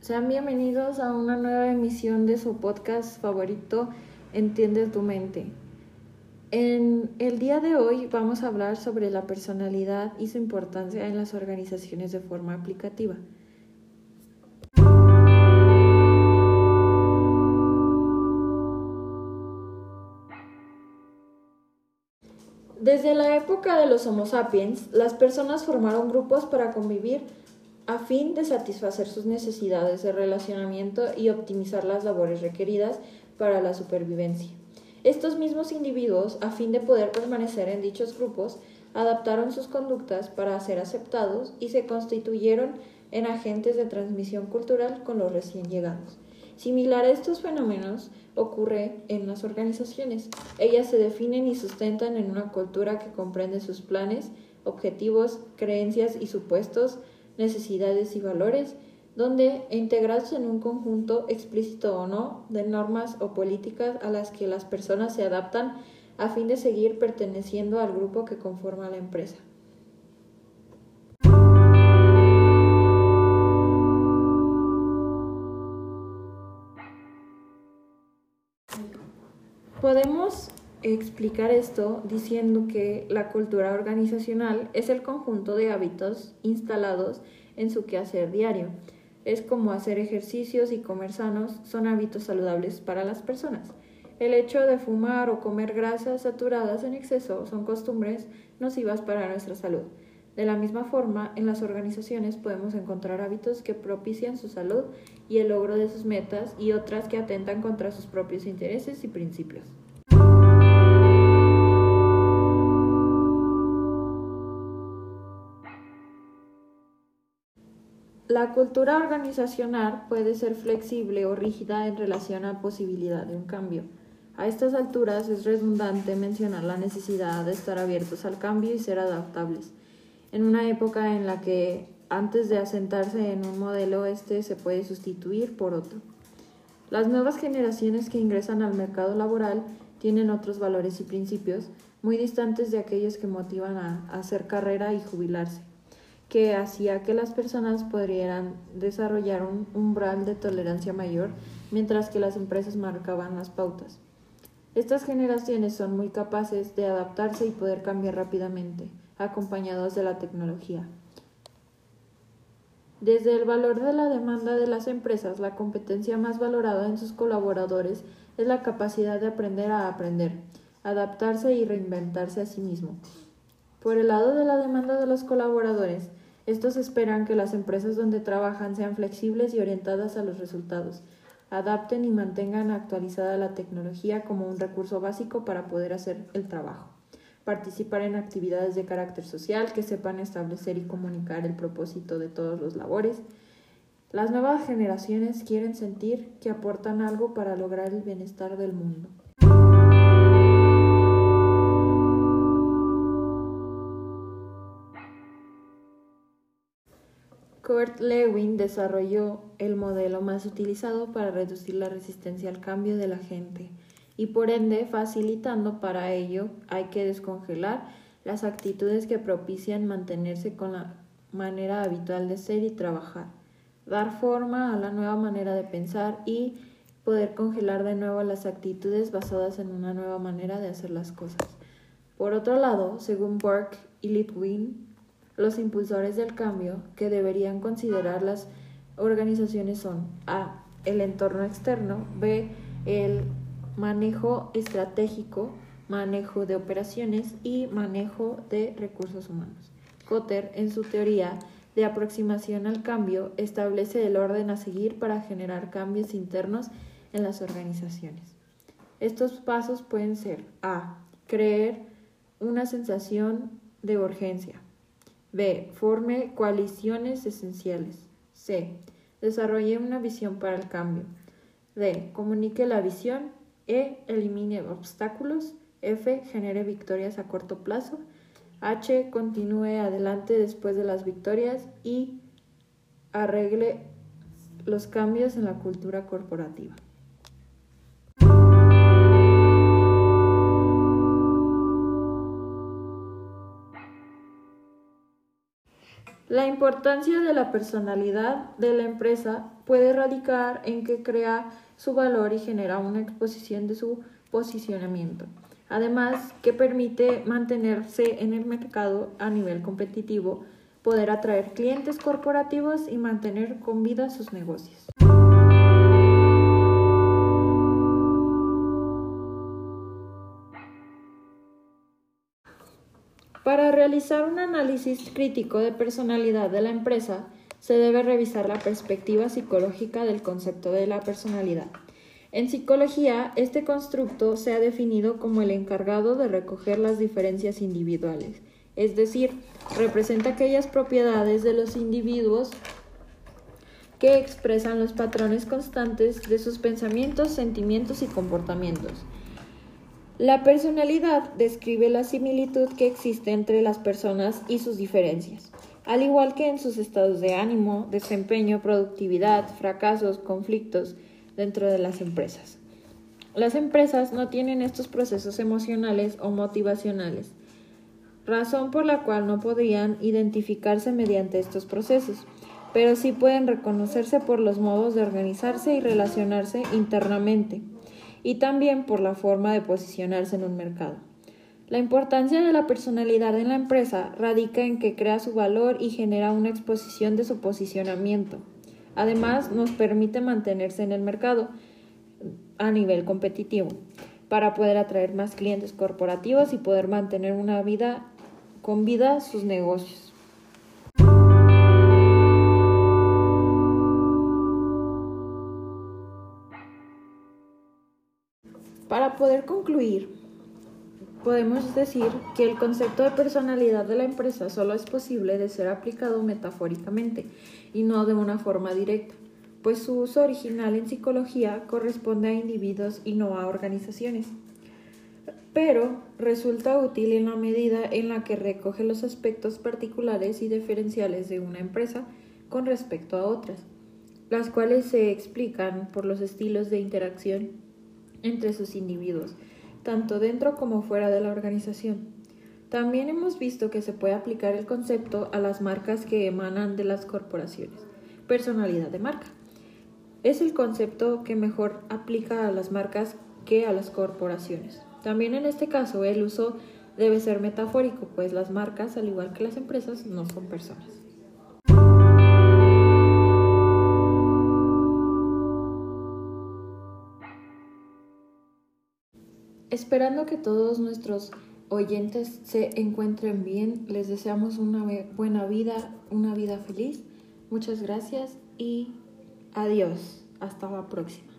Sean bienvenidos a una nueva emisión de su podcast favorito, Entiende tu mente. En el día de hoy vamos a hablar sobre la personalidad y su importancia en las organizaciones de forma aplicativa. Desde la época de los Homo sapiens, las personas formaron grupos para convivir a fin de satisfacer sus necesidades de relacionamiento y optimizar las labores requeridas para la supervivencia. Estos mismos individuos, a fin de poder permanecer en dichos grupos, adaptaron sus conductas para ser aceptados y se constituyeron en agentes de transmisión cultural con los recién llegados. Similar a estos fenómenos ocurre en las organizaciones. Ellas se definen y sustentan en una cultura que comprende sus planes, objetivos, creencias y supuestos, necesidades y valores, donde integrados en un conjunto explícito o no de normas o políticas a las que las personas se adaptan a fin de seguir perteneciendo al grupo que conforma la empresa. Podemos explicar esto diciendo que la cultura organizacional es el conjunto de hábitos instalados en su quehacer diario. Es como hacer ejercicios y comer sanos son hábitos saludables para las personas. El hecho de fumar o comer grasas saturadas en exceso son costumbres nocivas para nuestra salud. De la misma forma, en las organizaciones podemos encontrar hábitos que propician su salud y el logro de sus metas y otras que atentan contra sus propios intereses y principios. La cultura organizacional puede ser flexible o rígida en relación a la posibilidad de un cambio. A estas alturas es redundante mencionar la necesidad de estar abiertos al cambio y ser adaptables. En una época en la que antes de asentarse en un modelo este se puede sustituir por otro. Las nuevas generaciones que ingresan al mercado laboral tienen otros valores y principios muy distantes de aquellos que motivan a hacer carrera y jubilarse que hacía que las personas pudieran desarrollar un umbral de tolerancia mayor, mientras que las empresas marcaban las pautas. Estas generaciones son muy capaces de adaptarse y poder cambiar rápidamente, acompañados de la tecnología. Desde el valor de la demanda de las empresas, la competencia más valorada en sus colaboradores es la capacidad de aprender a aprender, adaptarse y reinventarse a sí mismo. Por el lado de la demanda de los colaboradores, estos esperan que las empresas donde trabajan sean flexibles y orientadas a los resultados, adapten y mantengan actualizada la tecnología como un recurso básico para poder hacer el trabajo. Participar en actividades de carácter social que sepan establecer y comunicar el propósito de todos los labores. Las nuevas generaciones quieren sentir que aportan algo para lograr el bienestar del mundo. Kurt Lewin desarrolló el modelo más utilizado para reducir la resistencia al cambio de la gente y por ende facilitando para ello hay que descongelar las actitudes que propician mantenerse con la manera habitual de ser y trabajar, dar forma a la nueva manera de pensar y poder congelar de nuevo las actitudes basadas en una nueva manera de hacer las cosas. Por otro lado, según Burke y Litwin, los impulsores del cambio que deberían considerar las organizaciones son A. El entorno externo, B. El manejo estratégico, manejo de operaciones y manejo de recursos humanos. Cotter, en su teoría de aproximación al cambio, establece el orden a seguir para generar cambios internos en las organizaciones. Estos pasos pueden ser A. Creer una sensación de urgencia. B. Forme coaliciones esenciales. C. Desarrolle una visión para el cambio. D. Comunique la visión. E. Elimine obstáculos. F. Genere victorias a corto plazo. H. Continúe adelante después de las victorias. Y arregle los cambios en la cultura corporativa. La importancia de la personalidad de la empresa puede radicar en que crea su valor y genera una exposición de su posicionamiento. Además, que permite mantenerse en el mercado a nivel competitivo, poder atraer clientes corporativos y mantener con vida sus negocios. Para realizar un análisis crítico de personalidad de la empresa, se debe revisar la perspectiva psicológica del concepto de la personalidad. En psicología, este constructo se ha definido como el encargado de recoger las diferencias individuales, es decir, representa aquellas propiedades de los individuos que expresan los patrones constantes de sus pensamientos, sentimientos y comportamientos. La personalidad describe la similitud que existe entre las personas y sus diferencias, al igual que en sus estados de ánimo, desempeño, productividad, fracasos, conflictos dentro de las empresas. Las empresas no tienen estos procesos emocionales o motivacionales, razón por la cual no podrían identificarse mediante estos procesos, pero sí pueden reconocerse por los modos de organizarse y relacionarse internamente y también por la forma de posicionarse en un mercado. La importancia de la personalidad en la empresa radica en que crea su valor y genera una exposición de su posicionamiento. Además, nos permite mantenerse en el mercado a nivel competitivo para poder atraer más clientes corporativos y poder mantener una vida con vida sus negocios. Poder concluir, podemos decir que el concepto de personalidad de la empresa solo es posible de ser aplicado metafóricamente y no de una forma directa, pues su uso original en psicología corresponde a individuos y no a organizaciones. Pero resulta útil en la medida en la que recoge los aspectos particulares y diferenciales de una empresa con respecto a otras, las cuales se explican por los estilos de interacción entre sus individuos, tanto dentro como fuera de la organización. También hemos visto que se puede aplicar el concepto a las marcas que emanan de las corporaciones. Personalidad de marca. Es el concepto que mejor aplica a las marcas que a las corporaciones. También en este caso el uso debe ser metafórico, pues las marcas, al igual que las empresas, no son personas. Esperando que todos nuestros oyentes se encuentren bien, les deseamos una buena vida, una vida feliz. Muchas gracias y adiós. Hasta la próxima.